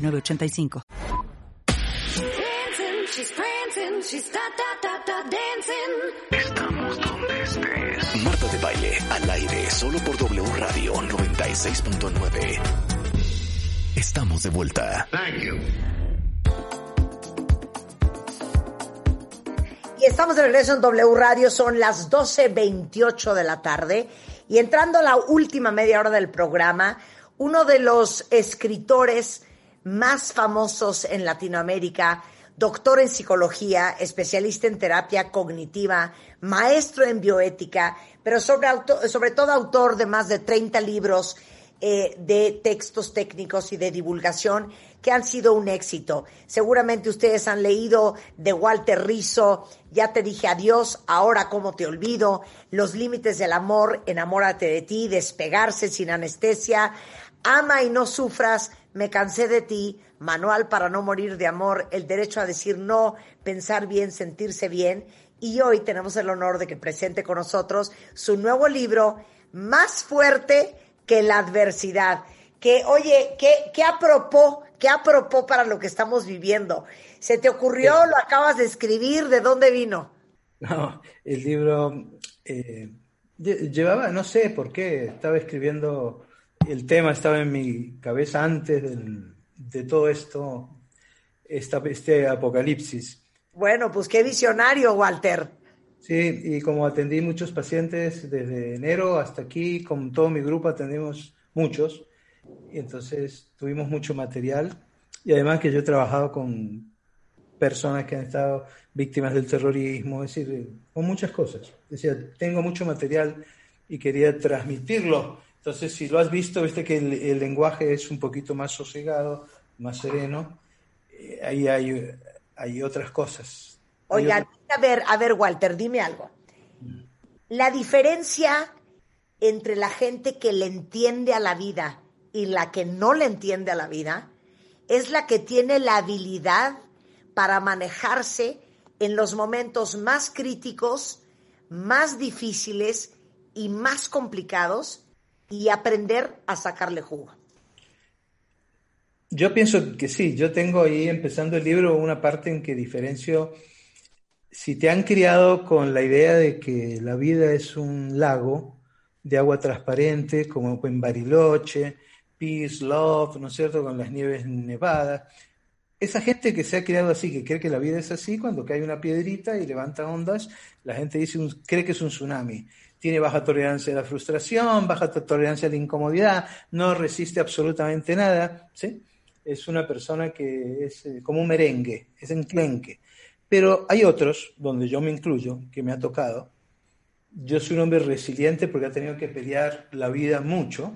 985. Estamos donde estés. Marta de baile al aire solo por W Radio 96.9. Estamos de vuelta. Y estamos de regreso en W Radio, son las 12.28 de la tarde. Y entrando a la última media hora del programa, uno de los escritores más famosos en Latinoamérica, doctor en psicología, especialista en terapia cognitiva, maestro en bioética, pero sobre, sobre todo autor de más de 30 libros eh, de textos técnicos y de divulgación que han sido un éxito. Seguramente ustedes han leído de Walter Rizzo, Ya te dije adiós, ahora cómo te olvido, Los límites del amor, Enamórate de ti, Despegarse sin anestesia, Ama y no sufras, me cansé de ti, Manual para no morir de amor, El derecho a decir no, pensar bien, sentirse bien. Y hoy tenemos el honor de que presente con nosotros su nuevo libro, Más fuerte que la adversidad. Que, oye, ¿qué, qué apropó? ¿Qué apropó para lo que estamos viviendo? ¿Se te ocurrió? ¿Lo acabas de escribir? ¿De dónde vino? No, el libro eh, llevaba, no sé por qué, estaba escribiendo el tema estaba en mi cabeza antes de todo esto, este apocalipsis. Bueno, pues qué visionario, Walter. Sí, y como atendí muchos pacientes desde enero hasta aquí, con todo mi grupo atendimos muchos, y entonces tuvimos mucho material, y además que yo he trabajado con personas que han estado víctimas del terrorismo, es decir, con muchas cosas. Decía, tengo mucho material y quería transmitirlo entonces, si lo has visto, viste que el, lenguaje es un poquito más sosegado, más sereno. Eh, ahí hay, hay otras cosas. Oigan, a ver, a ver, Walter, dime algo. La diferencia entre la gente que le entiende a la vida y la que no le entiende a la vida es la que tiene la habilidad para manejarse en los momentos más críticos, más difíciles y más complicados y aprender a sacarle jugo. Yo pienso que sí, yo tengo ahí empezando el libro una parte en que diferencio, si te han criado con la idea de que la vida es un lago de agua transparente, como en Bariloche, Peace, Love, ¿no es cierto?, con las nieves nevadas, esa gente que se ha criado así, que cree que la vida es así, cuando cae una piedrita y levanta ondas, la gente dice, cree que es un tsunami tiene baja tolerancia a la frustración, baja tolerancia a la incomodidad, no resiste absolutamente nada, ¿sí? Es una persona que es eh, como un merengue, es enclenque. Pero hay otros, donde yo me incluyo, que me ha tocado. Yo soy un hombre resiliente porque ha tenido que pelear la vida mucho.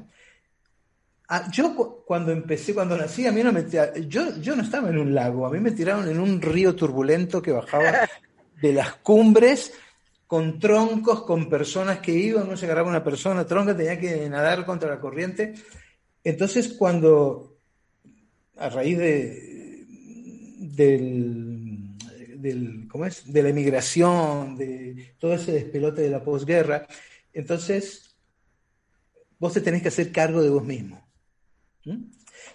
Ah, yo cuando empecé, cuando nací, a mí no me yo, yo no estaba en un lago, a mí me tiraron en un río turbulento que bajaba de las cumbres con troncos, con personas que iban, no se agarraba una persona, tronca, tenía que nadar contra la corriente. Entonces, cuando, a raíz de, del, ¿cómo es? de la emigración, de todo ese despelote de la posguerra, entonces vos te tenés que hacer cargo de vos mismo.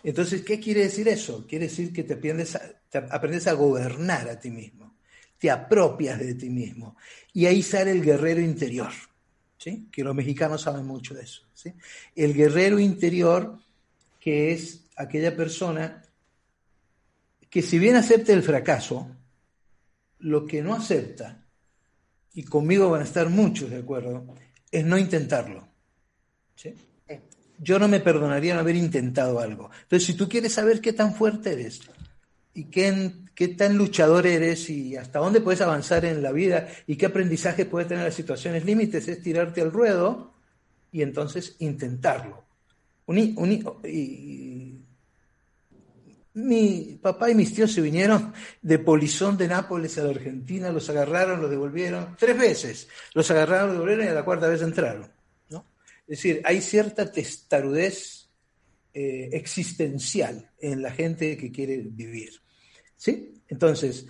Entonces, ¿qué quiere decir eso? Quiere decir que te aprendes te aprendes a gobernar a ti mismo te apropias de ti mismo. Y ahí sale el guerrero interior, ¿sí? que los mexicanos saben mucho de eso. ¿sí? El guerrero interior, que es aquella persona que si bien acepta el fracaso, lo que no acepta, y conmigo van a estar muchos de acuerdo, es no intentarlo. ¿sí? Yo no me perdonaría no haber intentado algo. Entonces, si tú quieres saber qué tan fuerte eres y qué, tan luchador eres y hasta dónde puedes avanzar en la vida y qué aprendizaje puedes tener las situaciones límites, es tirarte al ruedo y entonces intentarlo. Mi papá y mis tíos se vinieron de Polizón de Nápoles a la Argentina, los agarraron, los devolvieron tres veces. Los agarraron, los devolvieron y a la cuarta vez entraron. Es decir, hay cierta testarudez eh, existencial en la gente que quiere vivir. ¿Sí? Entonces,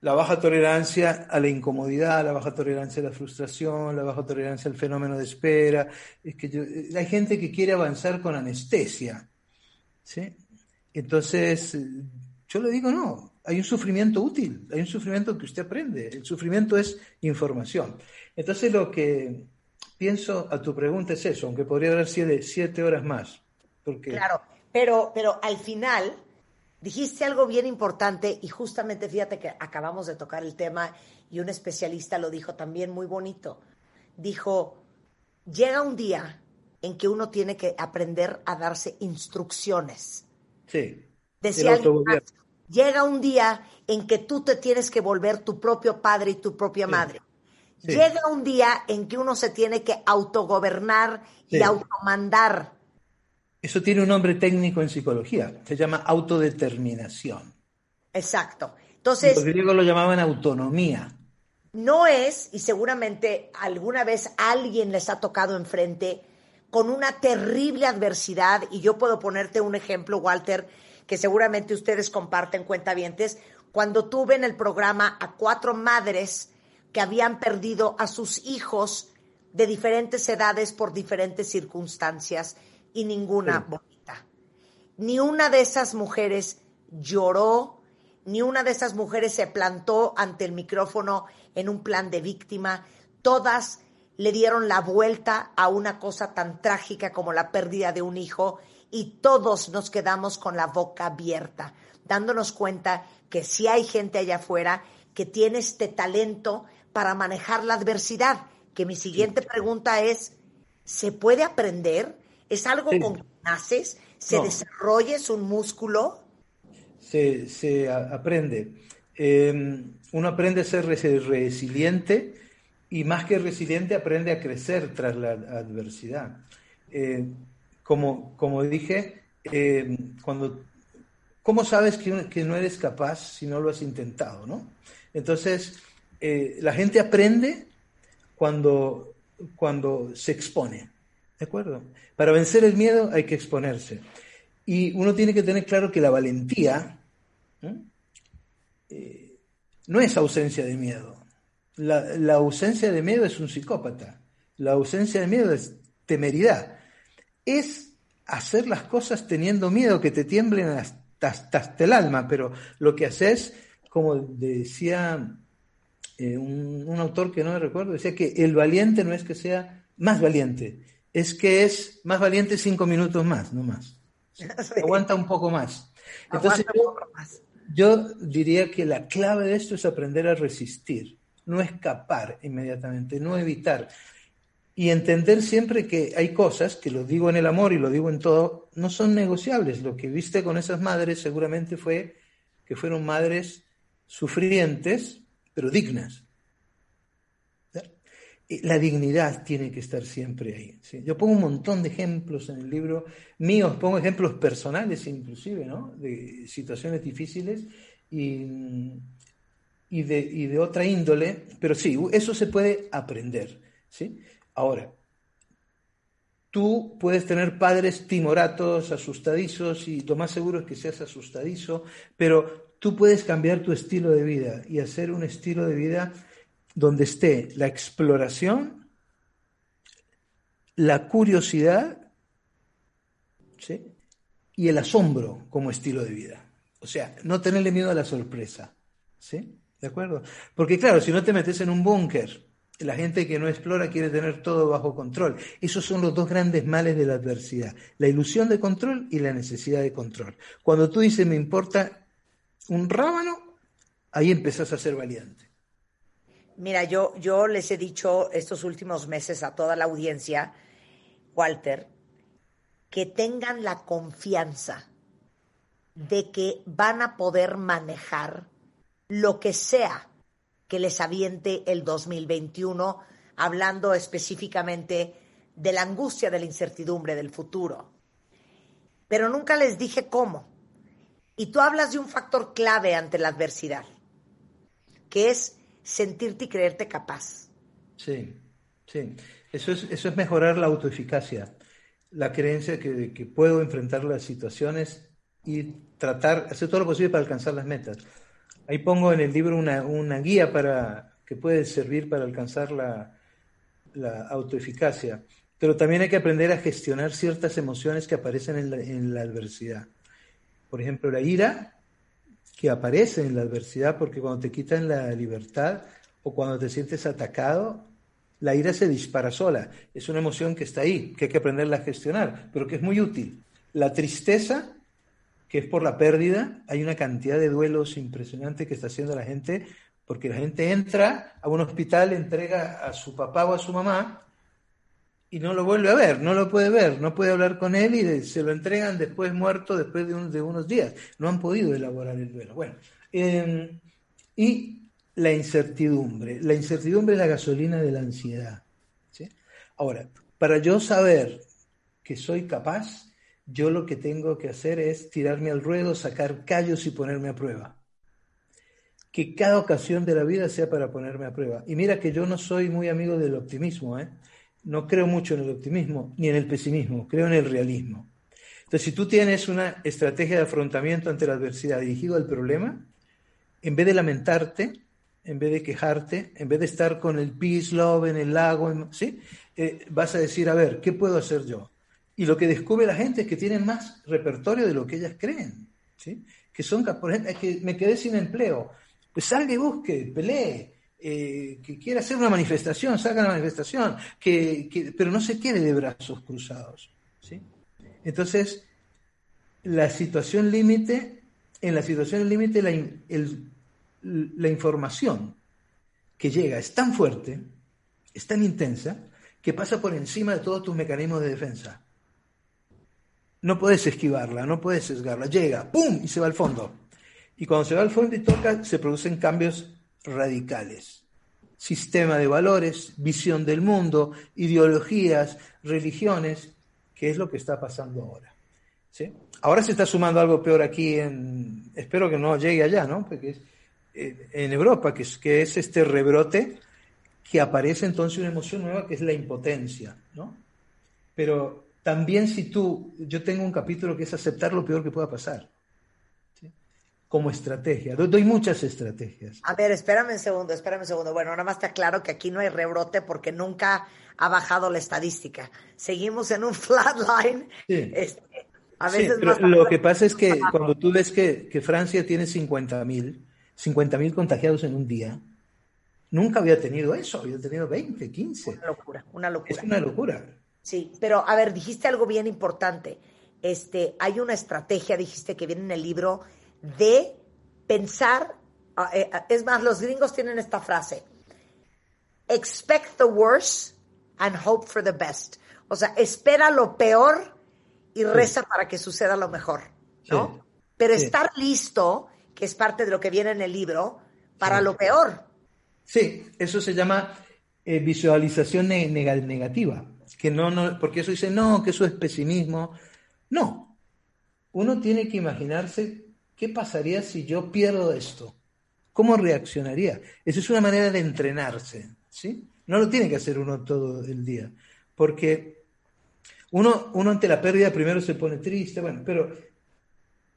la baja tolerancia a la incomodidad, la baja tolerancia a la frustración, la baja tolerancia al fenómeno de espera. Es que eh, hay gente que quiere avanzar con anestesia. ¿sí? Entonces, yo le digo, no, hay un sufrimiento útil, hay un sufrimiento que usted aprende. El sufrimiento es información. Entonces, lo que pienso a tu pregunta es eso, aunque podría haber sido de siete horas más. Porque... Claro, pero, pero al final dijiste algo bien importante y justamente fíjate que acabamos de tocar el tema y un especialista lo dijo también muy bonito. Dijo, llega un día en que uno tiene que aprender a darse instrucciones Sí. Decía llega un día en que tú te tienes que volver tu propio padre y tu propia madre. Llega un día en que uno se tiene que autogobernar y automandar. Eso tiene un nombre técnico en psicología, se llama autodeterminación. Exacto. Entonces. Los griegos lo llamaban autonomía. No es, y seguramente alguna vez alguien les ha tocado enfrente, con una terrible adversidad, y yo puedo ponerte un ejemplo, Walter, que seguramente ustedes comparten cuentavientes, cuando tuve en el programa a cuatro madres que habían perdido a sus hijos de diferentes edades por diferentes circunstancias y ninguna bonita. Ni una de esas mujeres lloró, ni una de esas mujeres se plantó ante el micrófono en un plan de víctima. Todas le dieron la vuelta a una cosa tan trágica como la pérdida de un hijo y todos nos quedamos con la boca abierta, dándonos cuenta que si hay gente allá afuera que tiene este talento para manejar la adversidad. Que mi siguiente pregunta es, ¿se puede aprender? ¿Es algo con que naces? ¿Se desarrolla? ¿Es un músculo? Se, aprende. Em, uno aprende a ser resiliente y más que resiliente aprende a crecer tras la adversidad. Eh, como, como dije, eh, cuando, ¿cómo sabes que, que, no eres capaz si no lo has intentado? ¿no? Entonces, eh, la gente aprende cuando, cuando se expone. ¿De acuerdo? Para vencer el miedo hay que exponerse. Y uno tiene que tener claro que la valentía no es ausencia de miedo la, ausencia de miedo es un psicópata. La ausencia de miedo es temeridad. Es hacer las cosas teniendo miedo, que te tiemblen hasta, el alma, pero lo que haces, como decía eh, un, autor que no me recuerdo, decía que el valiente no es que sea más valiente, es que es más valiente cinco minutos más, no más. Aguanta un poco más. Entonces, yo diría que la clave de esto es aprender a resistir no escapar inmediatamente, no evitar. Y entender siempre que hay cosas, que lo digo en el amor y lo digo en todo, no son negociables. Lo que viste con esas madres seguramente fue que fueron madres sufrientes, pero dignas. La dignidad tiene que estar siempre ahí. Yo pongo un montón de ejemplos en el libro míos, pongo ejemplos personales inclusive, ¿no? De situaciones difíciles y y de, y de otra índole, pero sí, eso se puede aprender. ¿sí? Ahora, tú puedes tener padres timoratos, asustadizos, y lo más seguro es que seas asustadizo, pero tú puedes cambiar tu estilo de vida y hacer un estilo de vida donde esté la exploración, la curiosidad y el asombro como estilo de vida. O sea, no tenerle miedo a la sorpresa. ¿sí? ¿De acuerdo? Porque claro, si no te metes en un búnker, la gente que no explora quiere tener todo bajo control. Esos son los dos grandes males de la adversidad, la ilusión de control y la necesidad de control. Cuando tú dices me importa un rábano, ahí empezás a ser valiente. Mira, yo, yo les he dicho estos últimos meses a toda la audiencia, Walter, que tengan la confianza de que van a poder manejar lo que sea que les aviente el 2021, hablando específicamente de la angustia de la incertidumbre del futuro. Pero nunca les dije cómo. Y tú hablas de un factor clave ante la adversidad, que es sentirte y creerte capaz. Sí, sí. Eso es, eso es mejorar la autoeficacia, la creencia que, que puedo enfrentar las situaciones y tratar, hacer todo lo posible para alcanzar las metas. Ahí pongo en el libro una, una guía para, que puede servir para alcanzar la, la autoeficacia. Pero también hay que aprender a gestionar ciertas emociones que aparecen en la, en la adversidad. Por ejemplo, la ira, que aparece en la adversidad porque cuando te quitan la libertad o cuando te sientes atacado, la ira se dispara sola. Es una emoción que está ahí, que hay que aprenderla a gestionar, pero que es muy útil. La tristeza, que es por la pérdida, hay una cantidad de duelos impresionante que está haciendo la gente, porque la gente entra a un hospital, entrega a su papá o a su mamá y no lo vuelve a ver, no lo puede ver, no puede hablar con él y se lo entregan después muerto, después de, de unos días. No han podido elaborar el duelo. Bueno, eh, y la incertidumbre. La incertidumbre es la gasolina de la ansiedad. ¿sí? Ahora, para yo saber que soy capaz, yo lo que tengo que hacer es tirarme al ruedo, sacar callos y ponerme a prueba. Que cada ocasión de la vida sea para ponerme a prueba. Y mira que yo no soy muy amigo del optimismo, ¿eh? No creo mucho en el optimismo ni en el pesimismo, creo en el realismo. Entonces, si tú tienes una estrategia de afrontamiento ante la adversidad dirigido al problema, en vez de lamentarte, en vez de quejarte, en vez de estar con el peace, love en el lago, ¿sí? Eh, vas a decir, a ver, ¿qué puedo hacer yo? Y lo que descubre la gente es que tienen más repertorio de lo que ellas creen, ¿sí? Que son, por ejemplo, es que me quedé sin empleo. Pues salga y busque, pelee, eh, que quiera hacer una manifestación, salga a la manifestación, que, que, pero no se quede de brazos cruzados. ¿sí? Entonces, la situación límite, en la situación límite, la, la información que llega es tan fuerte, es tan intensa, que pasa por encima de todos tus mecanismos de defensa. No puedes esquivarla, no puedes sesgarla, llega, ¡pum! y se va al fondo. Y cuando se va al fondo y toca, se producen cambios radicales. Sistema de valores, visión del mundo, ideologías, religiones, que es lo que está pasando ahora. ¿sí? Ahora se está sumando algo peor aquí en, espero que no llegue allá, ¿no? Porque es eh, en Europa, que es, que es este rebrote, que aparece entonces una emoción nueva que es la impotencia, ¿no? Pero también si tú, yo tengo un capítulo que es aceptar lo peor que pueda pasar como estrategia. Doy muchas estrategias. A ver, espérame un segundo, espérame un segundo. Bueno, nada más está claro que aquí no hay rebrote porque nunca ha bajado la estadística. Seguimos en un flatline. Sí. Este, a veces sí, lo que pasa es que cuando tú ves que, que Francia tiene 50 mil, 50 mil contagiados en un día, nunca había tenido eso, había tenido 20, 15. Una locura, una locura. Es una locura. Sí, pero a ver, dijiste algo bien importante. Este, hay una estrategia, dijiste que viene en el libro de pensar, ah, eh, ah, es más, los gringos tienen esta frase, expect the worst and hope for the best. O sea, espera lo peor y reza sí. para que suceda lo mejor, ¿no? Sí. Pero sí. estar listo, que es parte de lo que viene en el libro, para lo peor. Sí, eso se llama eh, visualización negativa, que no, no, porque eso dice, no, que eso es pesimismo. No, uno tiene que imaginarse ¿qué pasaría si yo pierdo esto? ¿Cómo reaccionaría? Esa es una manera de entrenarse, ¿sí? No lo tiene que hacer uno todo el día, porque uno, uno ante la pérdida primero se pone triste, bueno, pero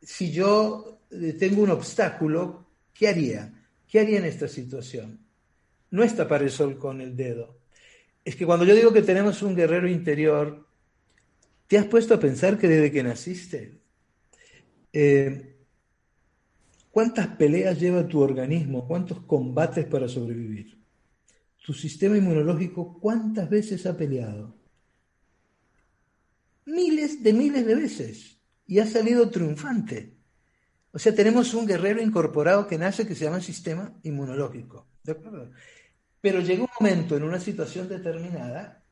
si yo eh, tengo un obstáculo, ¿qué haría? ¿Qué haría en esta situación? No es tapar el sol con el dedo. Es que cuando yo digo que tenemos un guerrero interior, ¿te has puesto a pensar que desde que naciste, eh, ¿Cuántas peleas lleva tu organismo? ¿Cuántos combates para sobrevivir? ¿Tu sistema inmunológico cuántas veces ha peleado? Miles de miles de veces. Y ha salido triunfante. O sea, tenemos un guerrero incorporado que nace que se llama sistema inmunológico. ¿De acuerdo? Pero llega un momento en una situación determinada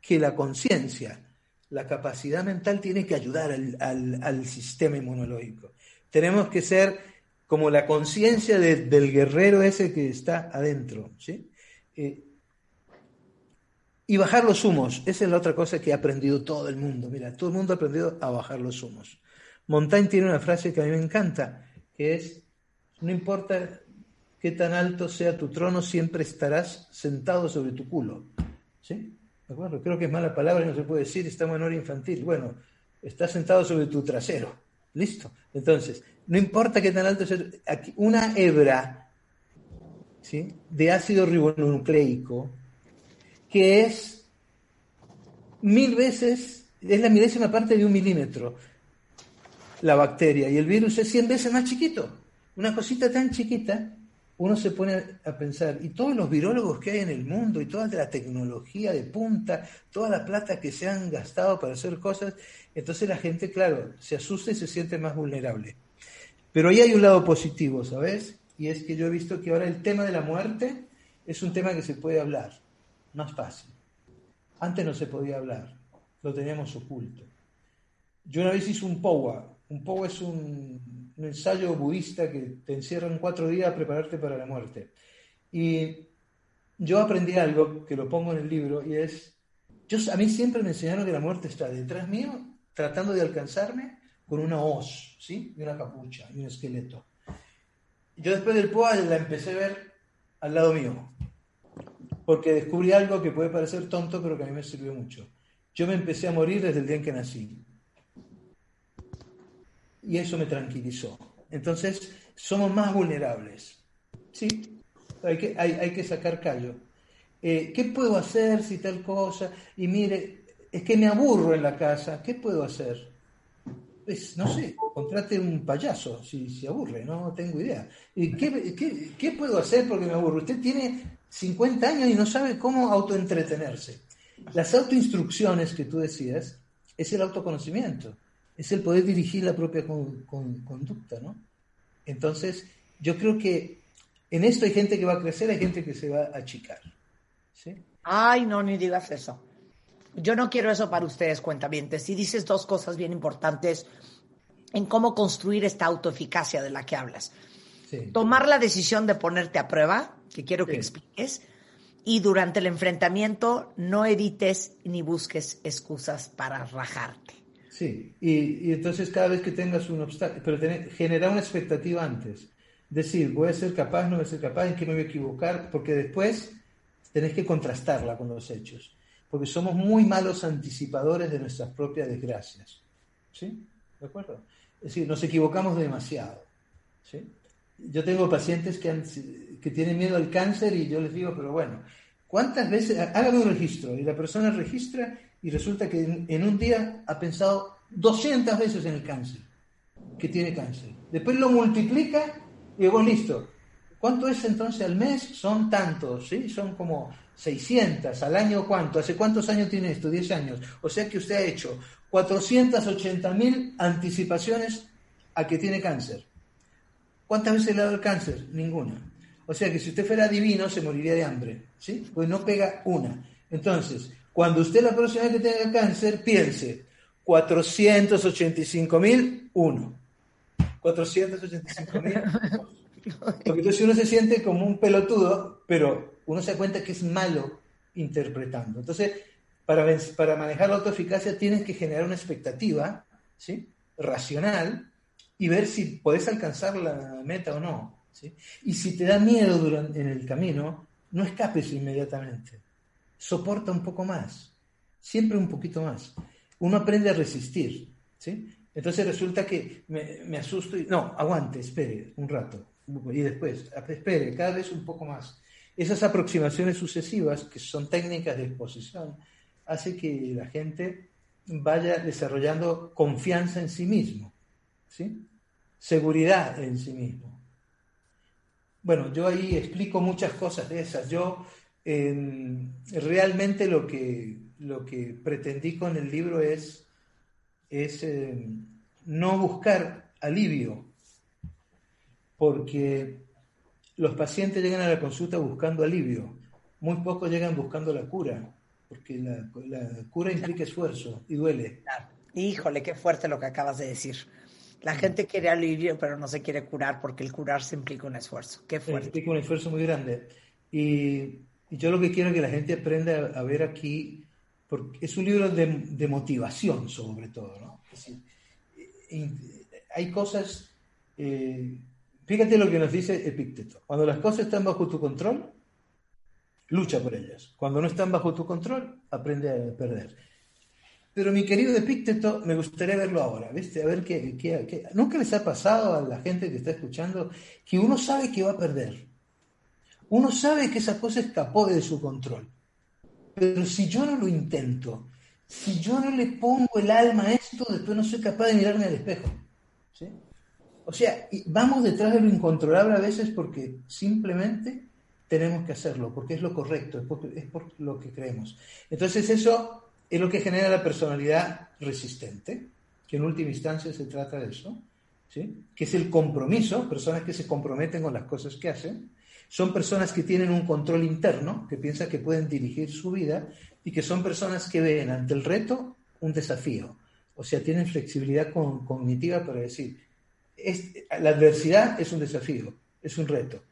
que la conciencia, la capacidad mental tiene que ayudar al, al, al sistema inmunológico. Tenemos que ser como la conciencia de, del guerrero ese que está adentro, ¿sí? Eh, y bajar los humos, esa es la otra cosa que ha aprendido todo el mundo. Mira, todo el mundo ha aprendido a bajar los humos. Montaigne tiene una frase que a mí me encanta, que es, no importa qué tan alto sea tu trono, siempre estarás sentado sobre tu culo. ¿Sí? ¿De acuerdo? Creo que es mala palabra no se puede decir, estamos en hora infantil. Bueno, estás sentado sobre tu trasero. Listo. Entonces, no importa qué tan alto sea, aquí, una hebra de ácido ribonucleico, que es mil veces, es la milésima parte de un milímetro la bacteria y el virus es 100 veces más chiquito. Una cosita tan chiquita, uno se pone a pensar, y todos los virólogos que hay en el mundo, y toda la tecnología de punta, toda la plata que se han gastado para hacer cosas, entonces la gente, claro, se asusta y se siente más vulnerable. Pero ahí hay un lado positivo, ¿sabes? Y es que yo he visto que ahora el tema de la muerte es un tema que se puede hablar, más fácil. Antes no se podía hablar, lo teníamos oculto. Yo una vez hice un POWA, un poco es un, ensayo budista que te encierra en cuatro días a prepararte para la muerte. Y yo aprendí algo que lo pongo en el libro y es, yo, a mí siempre me enseñaron que la muerte está detrás mío tratando de alcanzarme con una hoz, ¿sí? Y una capucha y un esqueleto. Yo después del POA la empecé a ver al lado mío, porque descubrí algo que puede parecer tonto, pero que a mí me sirvió mucho. Yo me empecé a morir desde el día en que nací y eso me tranquilizó. Entonces, somos más vulnerables. ¿Sí? Hay que, hay, que sacar callo. Eh, ¿Qué puedo hacer si tal cosa? Y mire, es que me aburro en la casa. ¿Qué puedo hacer? Pues, no sé, contrate un payaso si se aburre, no tengo idea. ¿Qué, qué, puedo hacer porque me aburro? Usted tiene 50 años y no sabe cómo autoentretenerse. Las autoinstrucciones que tú decías es el autoconocimiento es el poder dirigir la propia conducta, ¿no? Entonces, yo creo que en esto hay gente que va a crecer, hay gente que se va a achicar. ¿sí? Ay, no, ni digas eso. Yo no quiero eso para ustedes, cuentavientes. Si dices dos cosas bien importantes en cómo construir esta autoeficacia de la que hablas. Tomar la decisión de ponerte a prueba, que quiero que expliques, y durante el enfrentamiento no evites ni busques excusas para rajarte. Sí, y, entonces cada vez que tengas un obstáculo, pero tener, generar una expectativa antes. Decir, voy a ser capaz, no voy a ser capaz, en qué me voy a equivocar, porque después tenés que contrastarla con los hechos. Porque somos muy malos anticipadores de nuestras propias desgracias. ¿Sí? ¿De acuerdo? Es decir, nos equivocamos demasiado. ¿Sí? Yo tengo pacientes que, que tienen miedo al cáncer y yo les digo, pero bueno, ¿cuántas veces? Hágame un registro y la persona registra y resulta que en, un día ha pensado 200 veces en el cáncer, que tiene cáncer. Después lo multiplica y digo, listo. ¿Cuánto es entonces al mes? Son tantos, ¿sí? Son como 600. ¿Al año cuánto? ¿Hace cuántos años tiene esto? 10 años. O sea que usted ha hecho 480 mil anticipaciones a que tiene cáncer. ¿Cuántas veces le ha dado el cáncer? Ninguna. O sea que si usted fuera divino se moriría de hambre, ¿sí? Pues no pega una. Entonces, cuando usted la próxima vez que tenga cáncer, piense 485.000, uno. 485.000. Porque entonces uno se siente como un pelotudo, pero uno se da cuenta que es malo interpretando. Entonces, para, para manejar la autoeficacia tienes que generar una expectativa ¿sí? racional y ver si podés alcanzar la meta o no. ¿sí? Y si te da miedo durante, en el camino, no escapes inmediatamente soporta un poco más, siempre un poquito más. Uno aprende a resistir, ¿sí? Entonces resulta que me, asusto y, no, aguante, espere un rato, y después, espere, cada vez un poco más. Esas aproximaciones sucesivas, que son técnicas de exposición, hace que la gente vaya desarrollando confianza en sí mismo, ¿sí? Seguridad en sí mismo. Bueno, yo ahí explico muchas cosas de esas. Yo realmente lo que, lo que pretendí con el libro es, es eh, no buscar alivio, porque los pacientes llegan a la consulta buscando alivio, muy pocos llegan buscando la cura, porque la, cura implica esfuerzo y duele. Híjole, qué fuerte lo que acabas de decir. La gente quiere alivio, pero no se quiere curar porque el curarse implica un esfuerzo. Qué fuerte. Implica un esfuerzo muy grande. Y y yo lo que quiero es que la gente aprenda a, ver aquí, porque es un libro de, motivación sobre todo, ¿no? hay cosas, eh, fíjate lo que nos dice Epicteto, cuando las cosas están bajo tu control, lucha por ellas, cuando no están bajo tu control, aprende a perder. Pero mi querido Epicteto, me gustaría verlo ahora, ¿viste? A ver qué, qué, ¿Nunca les ha pasado a la gente que está escuchando que uno sabe que va a perder? Uno sabe que esa cosa escapó de su control. Pero si yo no lo intento, si yo no le pongo el alma a esto, después no soy capaz de mirarme al espejo. ¿sí? O sea, vamos detrás de lo incontrolable a veces porque simplemente tenemos que hacerlo, porque es lo correcto, es, es por lo que creemos. Entonces eso es lo que genera la personalidad resistente, que en última instancia se trata de eso, ¿sí? que es el compromiso, personas que se comprometen con las cosas que hacen, son personas que tienen un control interno, que piensan que pueden dirigir su vida y que son personas que ven ante el reto un desafío, o sea, tienen flexibilidad cognitiva para decir, la adversidad es un desafío, es un reto,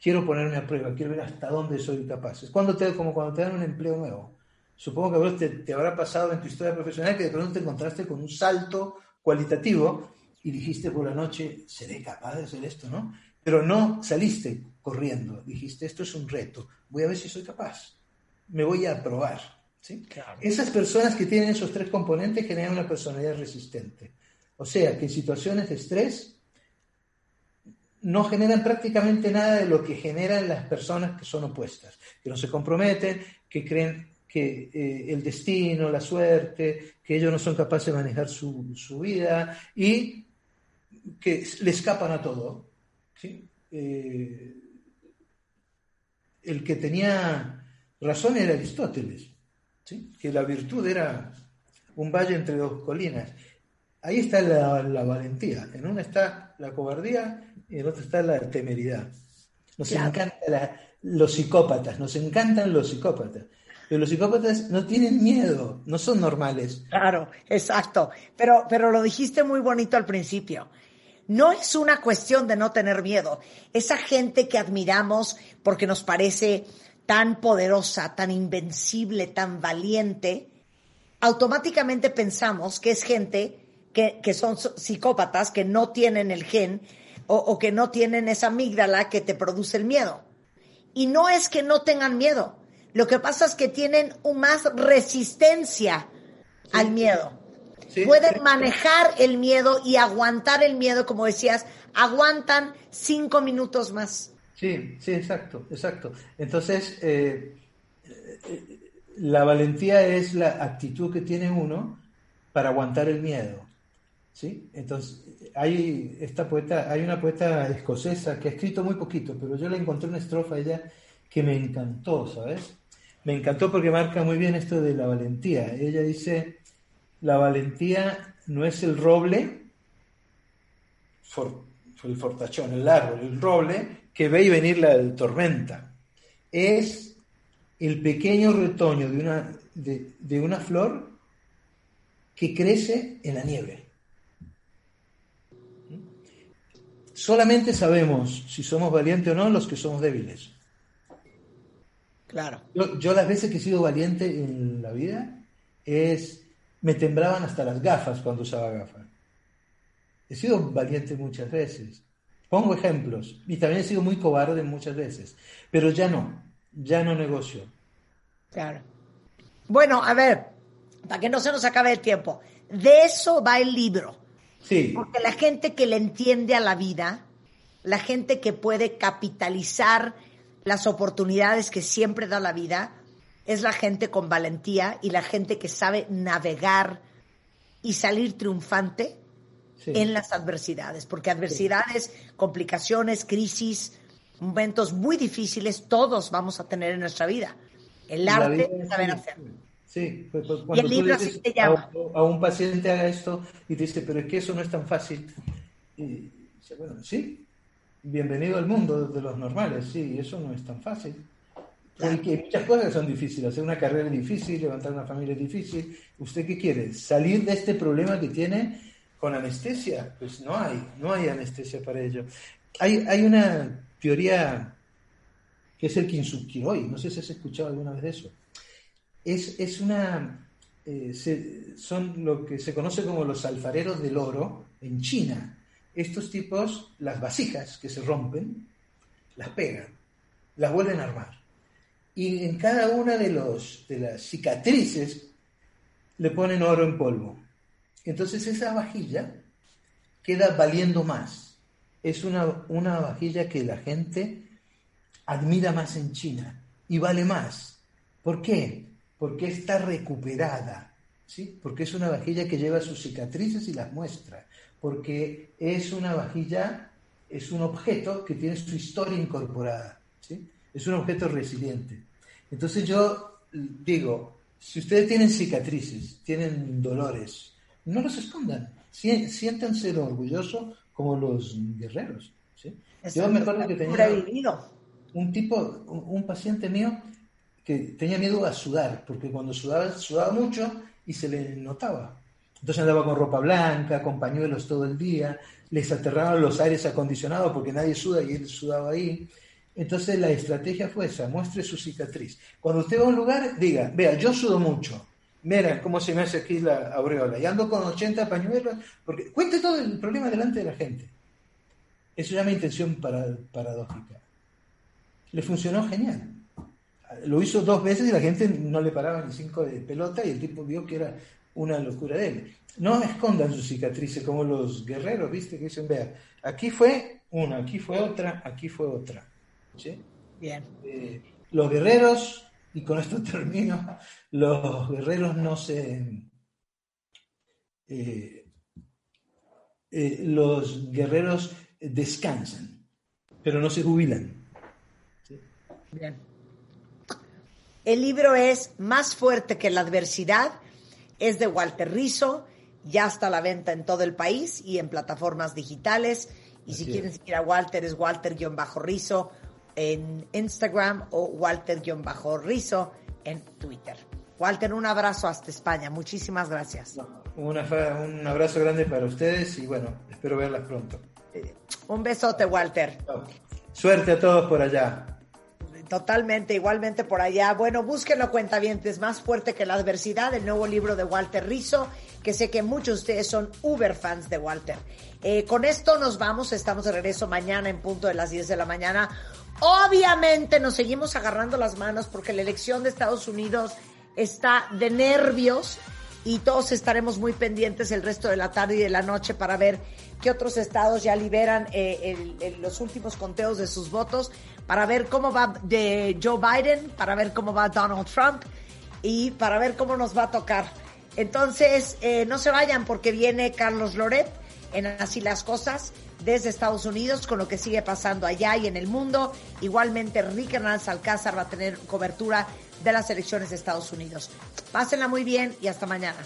quiero ponerme a prueba, quiero ver hasta dónde soy capaz. Es cuando te, como cuando te dan un empleo nuevo Supongo que a vos te, habrá pasado en tu historia profesional que de pronto te encontraste con un salto cualitativo y dijiste por la noche, seré capaz de hacer esto, ¿no? Pero no saliste corriendo, dijiste, esto es un reto, voy a ver si soy capaz, me voy a probar. ¿sí? Esas personas que tienen esos tres componentes generan una personalidad resistente. O sea, que situaciones de estrés no generan prácticamente nada de lo que generan las personas que son opuestas, que no se comprometen, que creen que eh, el destino, la suerte, que ellos no son capaces de manejar su, vida y que le escapan a todo. Eh, el que tenía razón era Aristóteles, que la virtud era un valle entre dos colinas. Ahí está la, valentía, en una está la cobardía y en otra está la temeridad. Nos encantan los psicópatas, nos encantan los psicópatas. Pero los psicópatas no tienen miedo, no son normales. Claro, exacto. Pero, pero lo dijiste muy bonito al principio. No es una cuestión de no tener miedo. Esa gente que admiramos porque nos parece tan poderosa, tan invencible, tan valiente, automáticamente pensamos que es gente que, que son psicópatas, que no tienen el gen o, o que no tienen esa amígdala que te produce el miedo. Y no es que no tengan miedo lo que pasa es que tienen más resistencia al miedo. Pueden manejar el miedo y aguantar el miedo, como decías, aguantan cinco minutos más. Sí, sí, exacto, exacto. Entonces, eh, eh, la valentía es la actitud que tiene uno para aguantar el miedo. ¿Sí? Entonces, hay, esta poeta, hay una poeta escocesa que ha escrito muy poquito, pero yo le encontré una estrofa a ella que me encantó, ¿sabes? me encantó porque marca muy bien esto de la valentía. Ella dice, la valentía no es el roble, el fortachón, el árbol, el roble, que ve y venir la tormenta. Es el pequeño retoño de una, de una flor que crece en la nieve. Solamente sabemos si somos valientes o no los que somos débiles. Claro. Yo, las veces que he sido valiente en la vida es me temblaban hasta las gafas cuando usaba gafas. He sido valiente muchas veces. Pongo ejemplos. Y también he sido muy cobarde muchas veces. Pero ya no. Ya no negocio. Claro. Bueno, a ver, para que no se nos acabe el tiempo. De eso va el libro. Sí. Porque la gente que le entiende a la vida, la gente que puede capitalizar las oportunidades que siempre da la vida, es la gente con valentía y la gente que sabe navegar y salir triunfante en las adversidades, porque adversidades, complicaciones, crisis, momentos muy difíciles, todos vamos a tener en nuestra vida. El arte es saber hacer. Sí, pues, pues, cuando y el libro te llama. A, un paciente haga esto y dice, pero es que eso no es tan fácil. Y dice, bueno, sí, bienvenido al mundo de los normales, sí, eso no es tan fácil. Porque muchas cosas que son difíciles, hacer una carrera es difícil, levantar una familia es difícil. ¿Usted qué quiere? ¿Salir de este problema que tiene con anestesia? Pues no hay, no hay anestesia para ello. Hay, hay una teoría que es el Kinsukiroi, no sé si has escuchado alguna vez de eso. Es, es una, eh, son lo que se conoce como los alfareros del oro, En China, estos tipos, las vasijas que se rompen, las pegan, las vuelven a armar. Y en cada una de, los, de las cicatrices le ponen oro en polvo. Entonces esa vajilla queda valiendo más. Es una, una vajilla que la gente admira más en China y vale más. ¿Por qué? Porque está recuperada, ¿sí? Porque es una vajilla que lleva sus cicatrices y las muestra, porque es una vajilla, es un objeto que tiene su historia incorporada, ¿sí? Es un objeto resiliente. Entonces yo digo, si ustedes tienen cicatrices, tienen dolores, no los escondan, siéntanse orgullosos como los guerreros. ¿sí? Yo me acuerdo que tenía un tipo, un, paciente mío que tenía miedo a sudar, porque cuando sudaba, sudaba mucho y se le notaba. Entonces andaba con ropa blanca, con pañuelos todo el día, les aterraban los aires acondicionados porque nadie suda y él sudaba ahí. Entonces la estrategia fue esa, muestre su cicatriz. Cuando usted va a un lugar, diga, vea, yo sudo mucho. Mira cómo se me hace aquí la aureola. Y ando con 80 pañuelos, porque cuente todo el problema delante de la gente. Eso se llama intención paradójica. Le funcionó genial. Lo hizo dos veces y la gente no le paraba ni cinco de pelota y el tipo vio que era una locura de él. No escondan sus cicatrices como los guerreros, ¿viste? Que dicen, vea, aquí fue una, aquí fue otra, aquí fue otra. Bien. Eh, los guerreros, y con esto termino, los guerreros no se... Eh, eh, los guerreros descansan, pero no se jubilan. Bien. El libro es Más fuerte que la adversidad, es de Walter Rizzo, ya está a la venta en todo el país y en plataformas digitales. Y si quieren seguir a Walter, es Walter-Rizzo en Instagram o Walter-Rizo en Twitter. Walter, un abrazo hasta España. Muchísimas gracias. un abrazo grande para ustedes y bueno, espero verlas pronto. Un besote, Walter. Suerte a todos por allá. Totalmente, igualmente por allá. Bueno, búsquenlo, cuentavientes, más fuerte que la adversidad, el nuevo libro de Walter Rizzo, que sé que muchos de ustedes son uber fans de Walter. Eh, con esto nos vamos, estamos de regreso mañana en punto de las 10 de la mañana. Obviamente nos seguimos agarrando las manos porque la elección de Estados Unidos está de nervios y todos estaremos muy pendientes el resto de la tarde y de la noche para ver qué otros estados ya liberan eh, los últimos conteos de sus votos, para ver cómo va de Joe Biden, para ver cómo va Donald Trump y para ver cómo nos va a tocar. Entonces, eh, no se vayan porque viene Carlos Loret en Así las Cosas desde Estados Unidos con lo que sigue pasando allá y en el mundo. Igualmente, Rick Hernández Alcázar va a tener cobertura de las elecciones de Estados Unidos. Pásenla muy bien y hasta mañana.